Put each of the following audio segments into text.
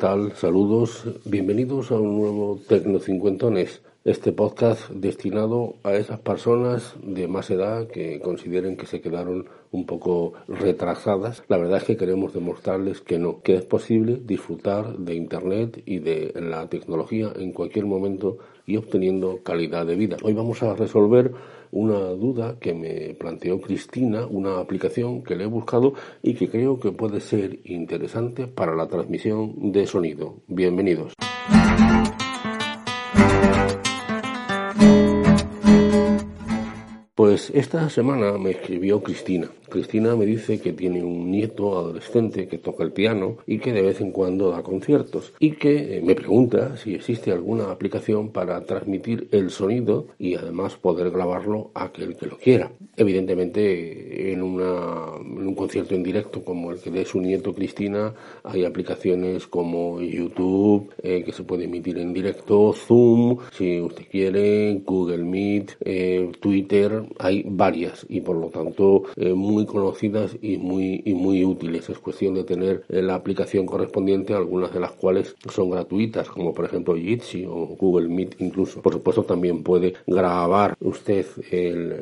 Saludos. Bienvenidos a un nuevo Tecno Cincuentones, este podcast destinado a esas personas de más edad que consideren que se quedaron un poco retrasadas. La verdad es que queremos demostrarles que no, que es posible disfrutar de Internet y de la tecnología en cualquier momento y obteniendo calidad de vida. Hoy vamos a resolver una duda que me planteó Cristina, una aplicación que le he buscado y que creo que puede ser interesante para la transmisión de sonido. Bienvenidos. Pues esta semana me escribió Cristina. Cristina me dice que tiene un nieto adolescente que toca el piano y que de vez en cuando da conciertos y que eh, me pregunta si existe alguna aplicación para transmitir el sonido y además poder grabarlo a aquel que lo quiera. Evidentemente en, un concierto en directo como el que de su nieto Cristina hay aplicaciones como YouTube eh, que se puede emitir en directo, Zoom, si usted quiere, Google Meet, eh, Twitter, varias y por lo tanto eh, muy conocidas y muy, y muy útiles. Es cuestión de tener eh, la aplicación correspondiente, algunas de las cuales son gratuitas, como por ejemplo Jitsi o Google Meet incluso. Por supuesto también puede grabar usted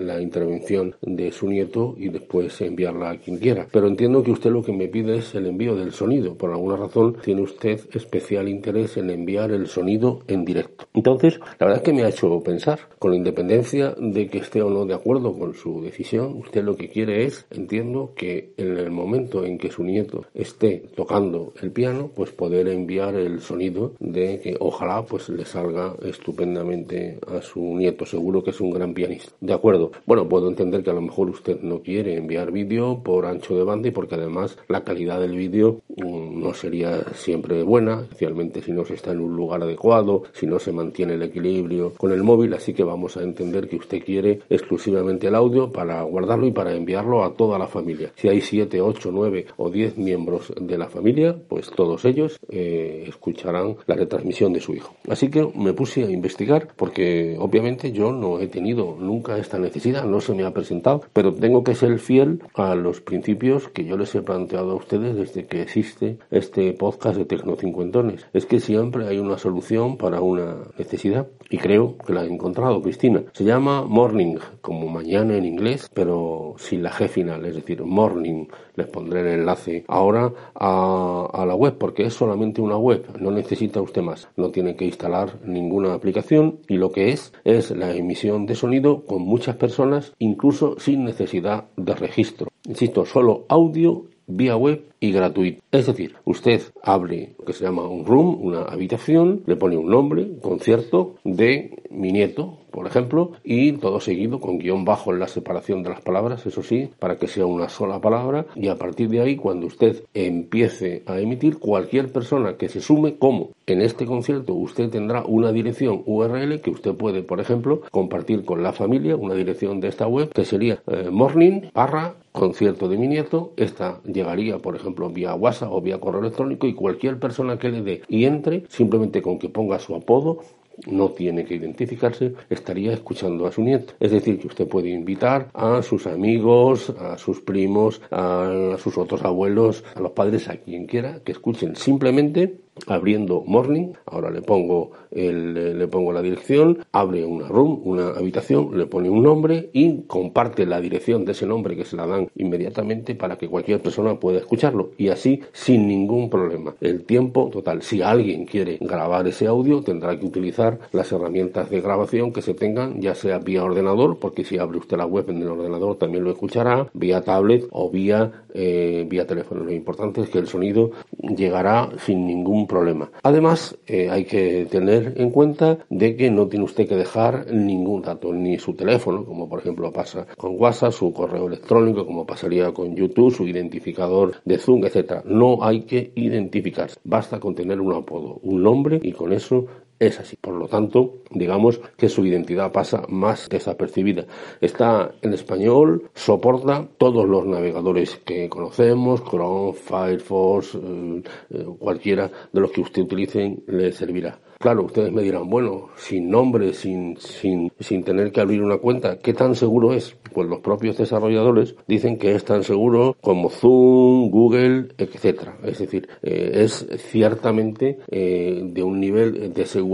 la intervención de su nieto y después enviarla a quien quiera. Pero entiendo que usted lo que me pide es el envío del sonido. Por alguna razón tiene usted especial interés en enviar el sonido en directo. Entonces, la verdad es que me ha hecho pensar, con independencia de que esté o no de acuerdo con su decisión, usted lo que quiere es, entiendo, que en el momento en que su nieto esté tocando el piano, pues poder enviar el sonido de que ojalá pues le salga estupendamente a su nieto. Seguro que es un gran pianista. De acuerdo. Bueno, puedo entender que a lo mejor usted no quiere enviar vídeo por ancho de banda y porque además la calidad del vídeo mm, no sería siempre buena, especialmente si no se está en un lugar adecuado, si no se mantiene el equilibrio con el móvil, así que vamos a entender que usted quiere exclusivamente exclusivamente el audio para guardarlo y para enviarlo a toda la familia. Si hay 7, 8, 9 o 10 miembros de la familia, pues todos ellos eh, escucharán la retransmisión de su hijo. Así que me puse a investigar porque obviamente yo no he tenido nunca esta necesidad, no se me ha presentado, pero tengo que ser fiel a los principios que yo les he planteado a ustedes desde que existe este podcast de Tecnocincuentones. Es que siempre hay una solución para una necesidad y creo que la he encontrado, Cristina. Se llama Morning, como mañana en inglés, pero sin la G final, es decir, morning. Les pondré el enlace ahora a, a, la web, porque es solamente una web, no necesita usted más. No tiene que instalar ninguna aplicación y lo que es es la emisión de sonido con muchas personas, incluso sin necesidad de registro. Insisto, solo audio vía web y gratuito. Es decir, usted abre lo que se llama un room, una habitación, le pone un nombre, concierto de mi nieto, por ejemplo, y todo seguido con guion bajo en la separación de las palabras, eso sí, para que sea una sola palabra, y a partir de ahí, cuando usted empiece a emitir, cualquier persona que se sume, como en este concierto usted tendrá una dirección URL que usted puede, por ejemplo, compartir con la familia, una dirección de esta web, que sería eh, morning barra concierto de mi nieto, esta llegaría, por ejemplo, vía WhatsApp o vía correo electrónico y cualquier persona que le dé y entre, simplemente con que ponga su apodo, no tiene que identificarse, estaría escuchando a su nieto. Es decir, que usted puede invitar a sus amigos, a sus primos, a sus otros abuelos, a los padres, a quien quiera, que escuchen simplemente abriendo Morning, ahora le pongo, el, le pongo la dirección, abre una room, una habitación, le pone un nombre y comparte la dirección de ese nombre que se la dan inmediatamente para que cualquier persona pueda escucharlo y así sin ningún problema. El tiempo total, si alguien quiere grabar ese audio tendrá que utilizar las herramientas de grabación que se tengan, ya sea vía ordenador, porque si abre usted la web en el ordenador también lo escuchará, vía tablet o vía, eh, vía teléfono. Lo importante es que el sonido llegará sin ningún problema. Además, eh, hay que tener en cuenta de que no tiene usted que dejar ningún dato, ni su teléfono, como por ejemplo pasa con WhatsApp, su correo electrónico, como pasaría con YouTube, su identificador de Zoom, etcétera. No hay que identificarse. Basta con tener un apodo, un nombre y con eso es así. Por lo tanto, digamos que su identidad pasa más desapercibida. Está en español, soporta todos los navegadores que conocemos, Chrome, Firefox, eh, eh, cualquiera de los que usted utilice le servirá. Claro, ustedes me dirán, bueno, sin nombre, sin, sin, sin tener que abrir una cuenta, ¿qué tan seguro es? Pues los propios desarrolladores dicen que es tan seguro como Zoom, Google, etcétera. Es decir, eh, es ciertamente de un nivel de seguridad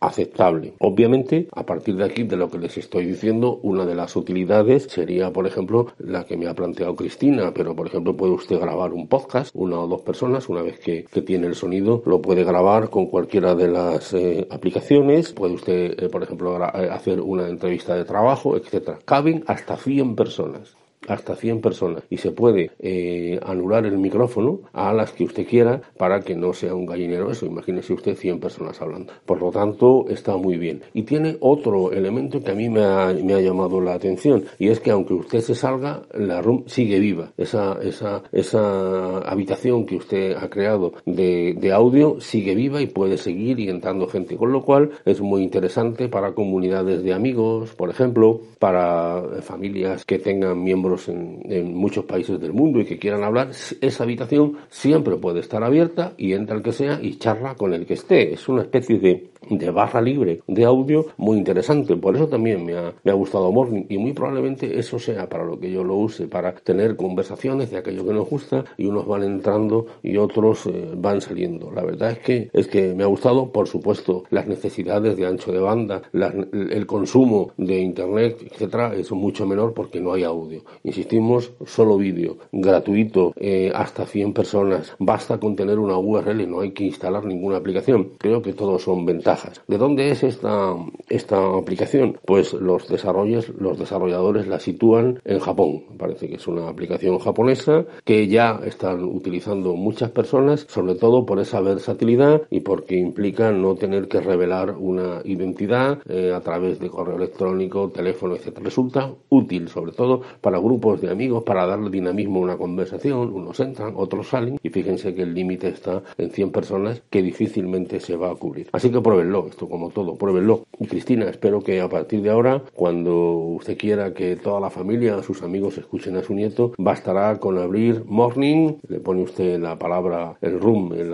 aceptable. Obviamente, a partir de aquí, de lo que les estoy diciendo, una de las utilidades sería, por ejemplo, la que me ha planteado Cristina, pero por ejemplo puede usted grabar un podcast, una o dos personas, una vez que, que tiene el sonido, lo puede grabar con cualquiera de las eh, aplicaciones, puede usted, eh, por ejemplo, eh, hacer una entrevista de trabajo, etcétera. Caben hasta 100 personas hasta 100 personas y se puede eh, anular el micrófono a las que usted quiera para que no sea un gallinero eso. Imagínese usted 100 personas hablando. Por lo tanto, está muy bien. Y tiene otro elemento que a mí me ha, me ha llamado la atención y es que aunque usted se salga, la room sigue viva. Esa, esa, esa habitación que usted ha creado de, de audio sigue viva y puede seguir y entrando gente. Con lo cual es muy interesante para comunidades de amigos, por ejemplo, para familias que tengan miembros en, muchos países del mundo y que quieran hablar, esa habitación siempre puede estar abierta y entra el que sea y charla con el que esté. Es una especie de, de barra libre de audio muy interesante. Por eso también me ha, me ha gustado Morning y muy probablemente eso sea para lo que yo lo use, para tener conversaciones de aquello que nos gusta y unos van entrando y otros eh, van saliendo. La verdad es que, es que me ha gustado, por supuesto, las necesidades de ancho de banda, el consumo de Internet, etcétera, es mucho menor porque no hay audio. Insistimos, solo vídeo, gratuito, eh, hasta 100 personas. Basta con tener una URL, no hay que instalar ninguna aplicación. Creo que todos son ventajas. ¿De dónde es esta, esta aplicación? Pues los, desarrollos, los desarrolladores la sitúan en Japón. Parece que es una aplicación japonesa que ya están utilizando muchas personas, sobre todo por esa versatilidad y porque implica no tener que revelar una identidad eh, a través de correo electrónico, teléfono, etc. Resulta útil, sobre todo para grupos de amigos para darle dinamismo a una conversación, unos entran, otros salen y fíjense que el límite está en 100 personas que difícilmente se va a cubrir. Así que pruébenlo, esto como todo, pruébenlo. Y Cristina, espero que a partir de ahora, cuando usted quiera que toda la familia, sus amigos escuchen a su nieto, bastará con abrir Morning, le pone usted la palabra, el room, el,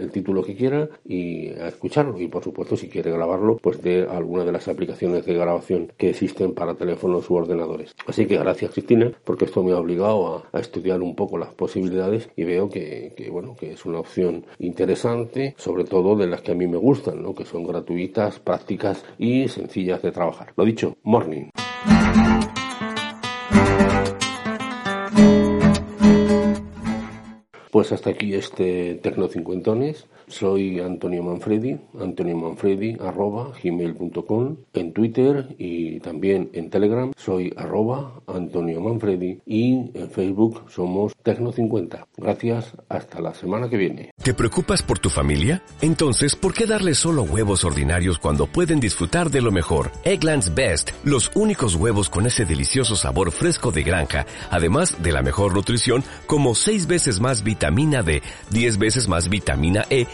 el título que quiera y a escucharlo. Y por supuesto, si quiere grabarlo, pues de alguna de las aplicaciones de grabación que existen para teléfonos u ordenadores. Así que gracias Porque esto me ha obligado a, estudiar un poco las posibilidades y veo que, bueno, que es una opción interesante, sobre todo de las que a mí me gustan, ¿no? que son gratuitas, prácticas y sencillas de trabajar. Lo dicho, morning. Pues hasta aquí este Tecno Cincuentones. Soy Antonio Manfredi, Antonio Manfredi, arroba gmail.com, en Twitter y también en Telegram soy arroba Antonio Manfredi y en Facebook somos Tecno50. Gracias, hasta la semana que viene. ¿Te preocupas por tu familia? Entonces, ¿por qué darles solo huevos ordinarios cuando pueden disfrutar de lo mejor? Eggland's Best, los únicos huevos con ese delicioso sabor fresco de granja, además de la mejor nutrición, como 6 veces más vitamina D, 10 veces más vitamina E